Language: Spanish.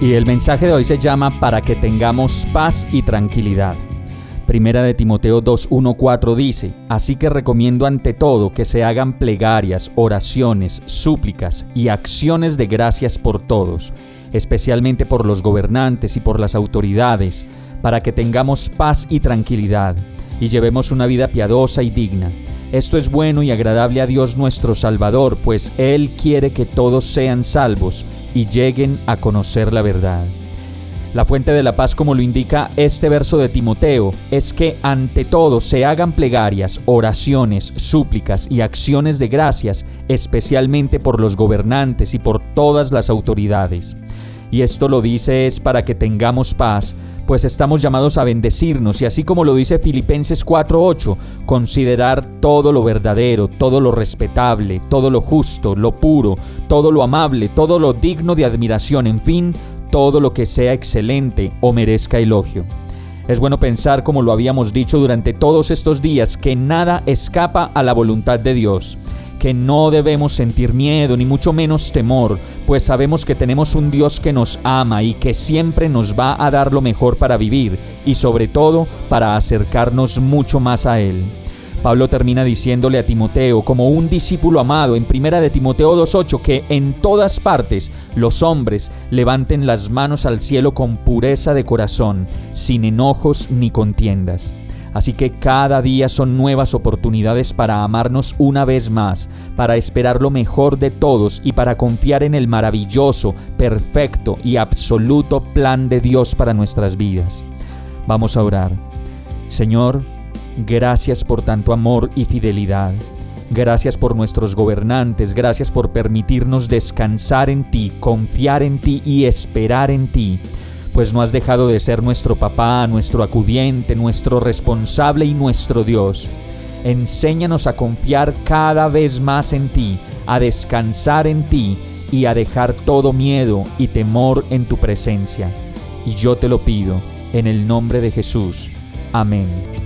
Y el mensaje de hoy se llama Para que tengamos paz y tranquilidad. Primera de Timoteo 2.1.4 dice, Así que recomiendo ante todo que se hagan plegarias, oraciones, súplicas y acciones de gracias por todos, especialmente por los gobernantes y por las autoridades, para que tengamos paz y tranquilidad, y llevemos una vida piadosa y digna. Esto es bueno y agradable a Dios nuestro Salvador, pues Él quiere que todos sean salvos y lleguen a conocer la verdad. La fuente de la paz, como lo indica este verso de Timoteo, es que ante todo se hagan plegarias, oraciones, súplicas y acciones de gracias, especialmente por los gobernantes y por todas las autoridades. Y esto lo dice es para que tengamos paz, pues estamos llamados a bendecirnos y así como lo dice Filipenses 4:8, considerar todo lo verdadero, todo lo respetable, todo lo justo, lo puro, todo lo amable, todo lo digno de admiración, en fin, todo lo que sea excelente o merezca elogio. Es bueno pensar, como lo habíamos dicho durante todos estos días, que nada escapa a la voluntad de Dios, que no debemos sentir miedo ni mucho menos temor, pues sabemos que tenemos un Dios que nos ama y que siempre nos va a dar lo mejor para vivir y sobre todo para acercarnos mucho más a Él. Pablo termina diciéndole a Timoteo, como un discípulo amado, en primera de Timoteo 2.8, que en todas partes los hombres levanten las manos al cielo con pureza de corazón, sin enojos ni contiendas. Así que cada día son nuevas oportunidades para amarnos una vez más, para esperar lo mejor de todos y para confiar en el maravilloso, perfecto y absoluto plan de Dios para nuestras vidas. Vamos a orar. Señor, Gracias por tanto amor y fidelidad. Gracias por nuestros gobernantes, gracias por permitirnos descansar en ti, confiar en ti y esperar en ti, pues no has dejado de ser nuestro papá, nuestro acudiente, nuestro responsable y nuestro Dios. Enséñanos a confiar cada vez más en ti, a descansar en ti y a dejar todo miedo y temor en tu presencia. Y yo te lo pido, en el nombre de Jesús. Amén.